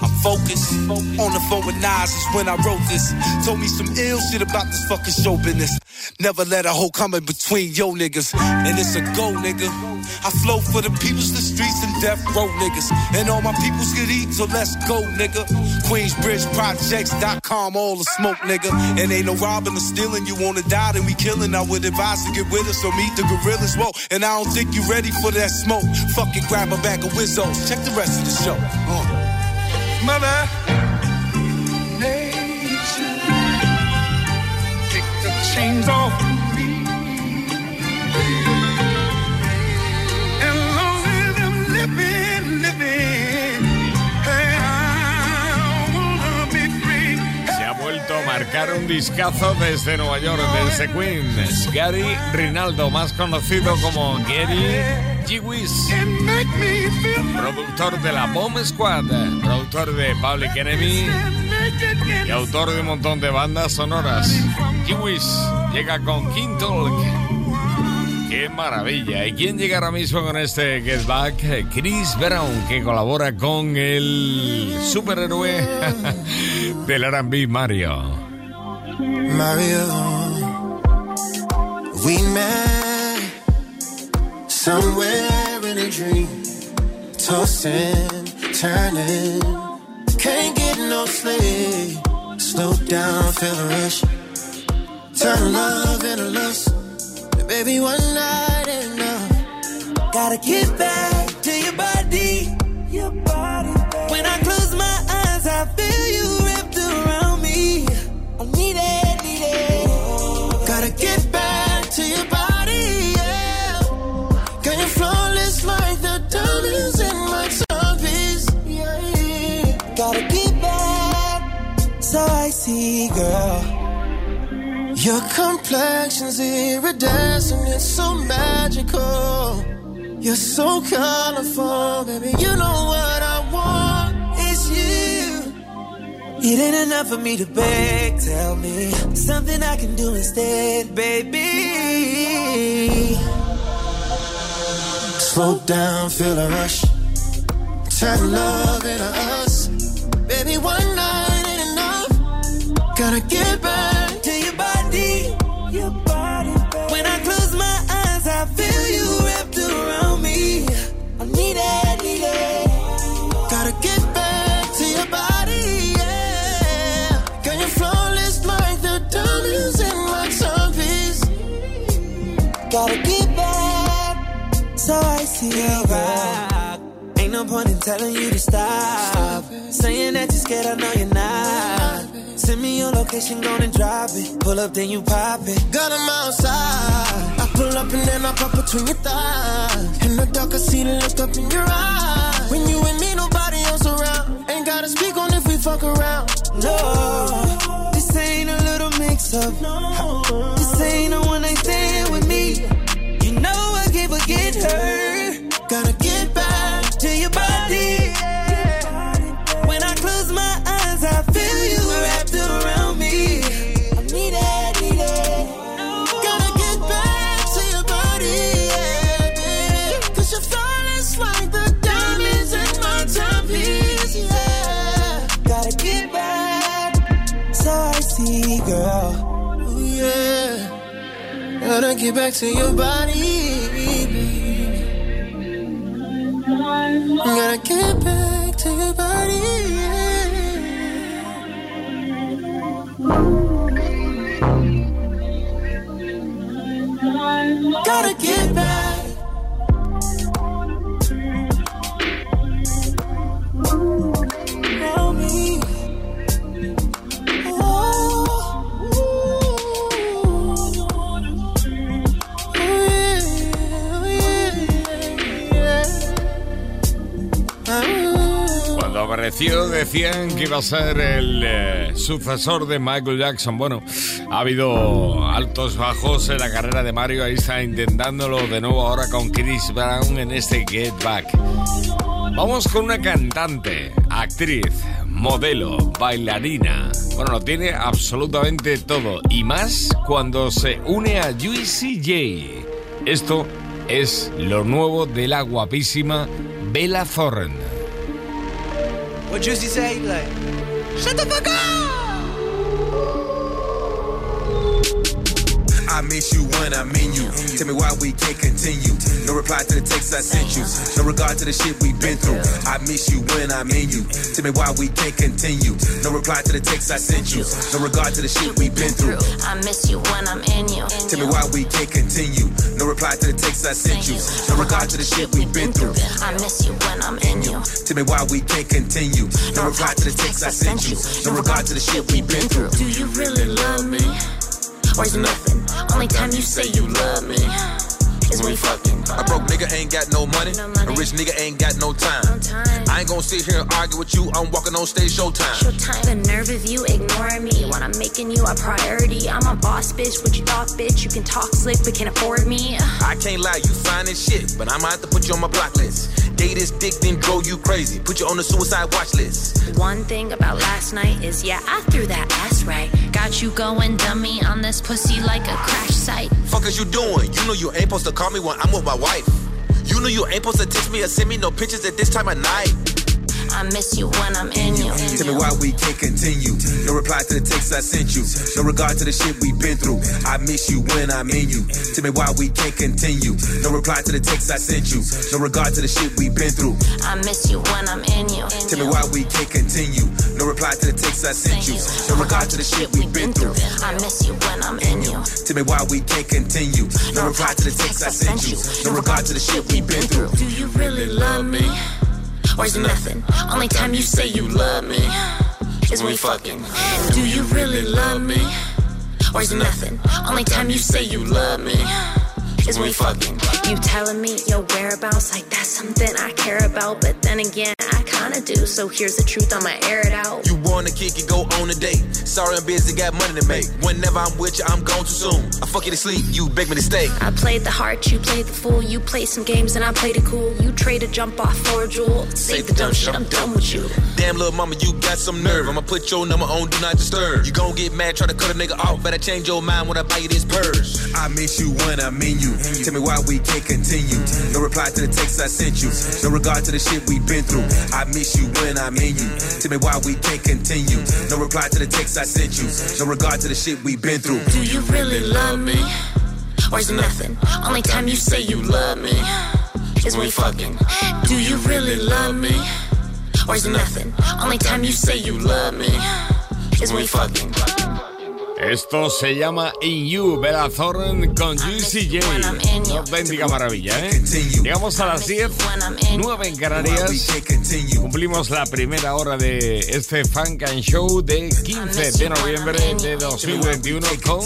I'm focused. On the phone with Nas is when I wrote this. Told me some ill shit about this fucking show business. Never let a hoe come in between yo niggas. And it's a go, nigga. I flow for the peoples, the streets, and death row niggas. And all my peoples get eat, so let's go, nigga. QueensBridgeProjects.com, all the smoke, nigga. And ain't no robbing or stealing. You wanna die, then we killing. I would advise to get with us or meet the gorillas. Whoa, and I don't think you ready for that smoke. Fucking grab a bag of Wizzos. Check the rest of the show. Uh. Mother chains off me. And long as I'm living, living, hey, I wanna be free. Se ha vuelto a marcar un discazo desde Nueva York, desde Queens. Gary Rinaldo, más conocido como Gary Giwis. Productor de la Bomb Squad, productor de Public Enemy y autor de un montón de bandas sonoras. Giwis llega con King Talk. ¡Qué maravilla! ¿Y quién llega ahora mismo con este Get Back? Chris Brown, que colabora con el superhéroe [LAUGHS] del R&B Mario. Mario, we met somewhere in a dream, tossing, turning, Slow down, feel the rush, turn love into lust. Baby, one night enough. Gotta get back to your body, Your complexion's iridescent, it's so magical. You're so colorful, baby. You know what I want. It's you. It ain't enough for me to beg. Tell me something I can do instead, baby. Slow down, feel a rush. Turn love into us. Baby, one night ain't enough. Gotta get back see girl. Ain't no point in telling you to stop. Saying that you're scared, I know you're not. Send me your location, go and drop it. Pull up, then you pop it. Got him outside. I pull up and then I pop between your thighs. In the dark, I see the look up in your eyes. When you and me, nobody else around. Ain't gotta speak on if we fuck around. No, this ain't a little mix up. No, This ain't a one night stand with me. You know I can't forget her. Get back to your body, baby. Gotta get back to your body. yeah. Gotta get Cuando apareció decían que iba a ser el eh, sucesor de Michael Jackson. Bueno, ha habido altos bajos en la carrera de Mario. Ahí está intentándolo de nuevo ahora con Chris Brown en este Get Back. Vamos con una cantante, actriz, modelo, bailarina. Bueno, lo tiene absolutamente todo y más cuando se une a Juicy J. Esto es lo nuevo de la guapísima Bella Thorne. What Juicy say? Like, shut the fuck up! I miss you when I mean you. Tell me why we can't continue. No reply to the text I sent you. No regard to the shit we've been through. I miss you when I mean you. Tell me why we can't continue. No reply to the text I sent you. No regard to the shit we've been through. I miss you when I'm in you. Tell me why we can't continue. No reply to the text I sent you. No regard to the shit we've been through. I miss you when I'm in you. Tell me why we can't continue. No reply to the text I sent you. No regard to the shit we've been through. Do you really love me? Is nothing? Only time you say you love me is when we fucking. A broke nigga ain't got no money. A rich nigga ain't got no time. I ain't gonna sit here and argue with you. I'm walking on stage showtime. Showtime. The nerve of you ignoring me when I'm making you a priority. I'm a boss bitch. What you thought, bitch? You can talk slick, but can't afford me. I can't lie, you fine as shit, but I'ma have to put you on my block list. Gay this dick then drove you crazy. Put you on the suicide watch list. One thing about last night is, yeah, I threw that ass right. Got you going dummy on this pussy like a crash site. Fuck is you doing? You know you ain't supposed to call me when I'm with my wife. You know you ain't supposed to text me or send me no pictures at this time of night. I miss you when I'm in you. Tell me why we can't continue. No reply to the texts I sent you. No regard to the shit we've been through. I miss you when I'm in you. Tell me why we can't continue. No reply to the texts I sent you. No regard to the shit we've been through. I miss you when I'm in you. Tell me why we can't continue. No reply to the texts I sent you. No regard to the shit we've been through. I miss you when I'm in you. Tell me why we can't continue. No reply to the text I sent you. No regard to the shit we've been through. Do you really love me? Or is nothing? Only time you say you love me is when we fucking. Do you really love me? Or is nothing? Only time you say you love me is when we fucking. You telling me your whereabouts like that's something I care about, but then again I kinda do. So here's the truth, I'ma air it out. You wanna kick it, go on a date. Sorry, I'm busy, got money to make. Whenever I'm with you, I'm gone too soon. I fuck you to sleep, you beg me to stay. I played the heart, you played the fool. You played some games and I played it cool. You traded jump off for a jewel. Save the dumb shit, I'm done with you. Damn, little mama, you got some nerve. I'ma put your number on Do Not Disturb. You gon' get mad, try to cut a nigga off. Better change your mind when I buy you this purse. I miss you when I mean you. Tell me why we can't continue. No reply to the text I sent you. No regard to the shit we've been through. I miss you when I mean you. Tell me why we can't continue. No reply to the text I sent you. No regard to the shit we've been through. Do you really love me? Or is nothing? Only time you say you love me is when we fucking. Do you really love me? Or is nothing? Only time you say you love me is when we fucking. Esto se llama In You, Bella Thorne con Juicy J. Auténtica maravilla, ¿eh? Llegamos a las 10, 9 en Canarias. Cumplimos la primera hora de este Funk and Show de 15 de noviembre de 2021 con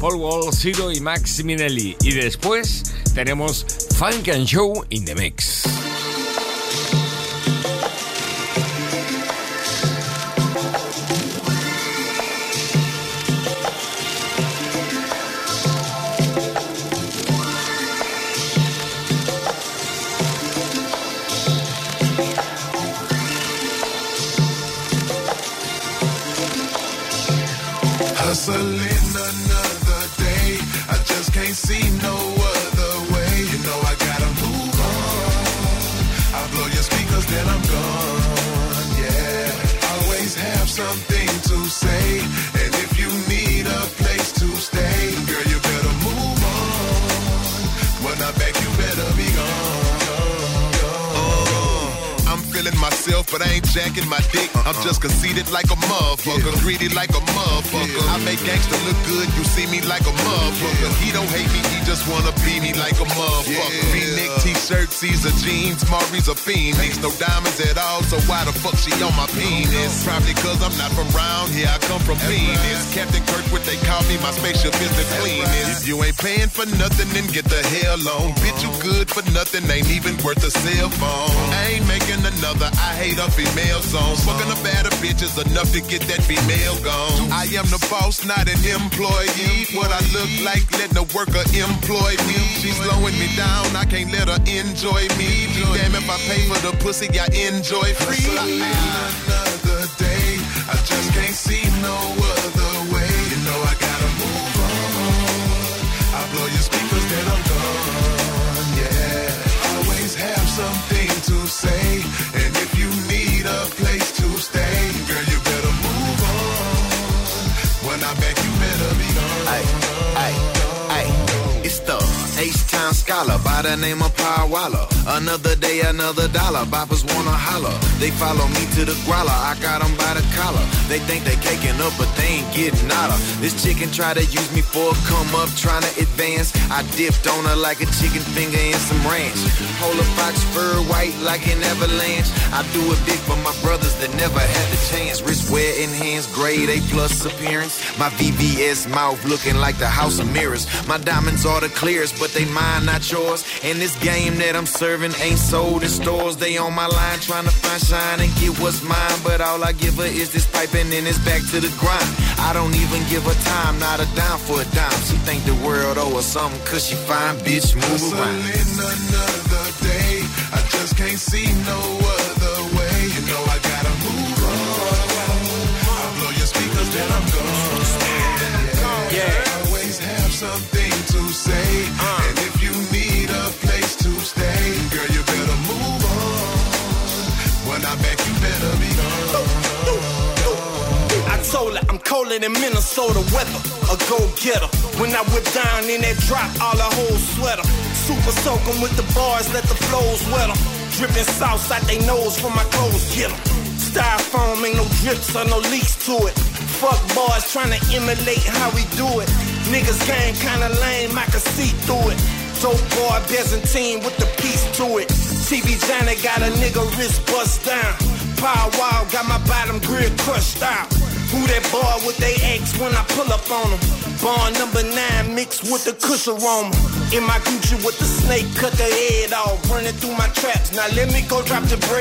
Paul Wall, Ciro y Max Minelli. Y después tenemos Funk and Show in the Mix. Conceited like a motherfucker, greedy like a motherfucker. I make gangster look good, you see me like a motherfucker. He don't hate me, he just wanna be me like a motherfucker. V-neck t-shirt, Caesar jeans, Maurice a ain't No diamonds at all, so why the fuck she on my penis? Probably cause I'm not from round here, I come from Venus. Captain Kirk, what they call me, my spaceship is the cleanest. If you ain't paying for nothing, then get the hell on. Bitch, you good for nothing, ain't even worth a cell phone. I ain't making another, I hate a female song. Fucking a better bitch is enough to get that female gone. I am the boss, not an employee. What I look like, let a worker employ me. She's slowing me down, I can't let her enjoy me. Damn, if I pay for the pussy, I enjoy free. Another day, I just can't see no way. Scholar by the name of Waller. Another day, another dollar. Boppers wanna holler. They follow me to the growler. I got 'em by the collar. They think they caking up, but they ain't getting out of. This chicken try to use me for a come up, trying to advance. I dipped on her like a chicken finger in some ranch. Polar fox fur white like an avalanche. I do it big for my brothers that never had the chance. Wrist wear enhanced, grade A plus appearance. My VVS mouth looking like the house of mirrors. My diamonds are the clearest, but they mine, not yours. And this game that I'm serving ain't sold in stores. They on my line trying to find shine and get what's mine. But all I give her is this pipe and then it's back to the grind. I don't even give her time, not a dime for a dime. She think the world owe her something cause she fine, bitch, move around. Hustling another day, I just can't see no other way. You know I gotta move on. I blow your speakers, then I'm gone. Yeah, always have something to say. Uh. And her I'm colder than Minnesota weather. A go getter. When I whip down in that drop, all a whole sweater. Super soaking with the bars, let the flows wet 'em. Dripping sauce out they nose from my clothes, get 'em. Styrofoam ain't no drips or no leaks to it. Fuck boys trying to emulate how we do it. Niggas game kinda lame, I can see through it. Dope boy Byzantine with the piece to it. TV Johnny got a nigga wrist bust down. Paul Wall got my bottom grid crushed out. Who that boy with they ex when I pull up on him? Bar number nine mixed with the kush aroma. In my Gucci with the snake, cut the head off, running through my traps. Now let me go drop the bread.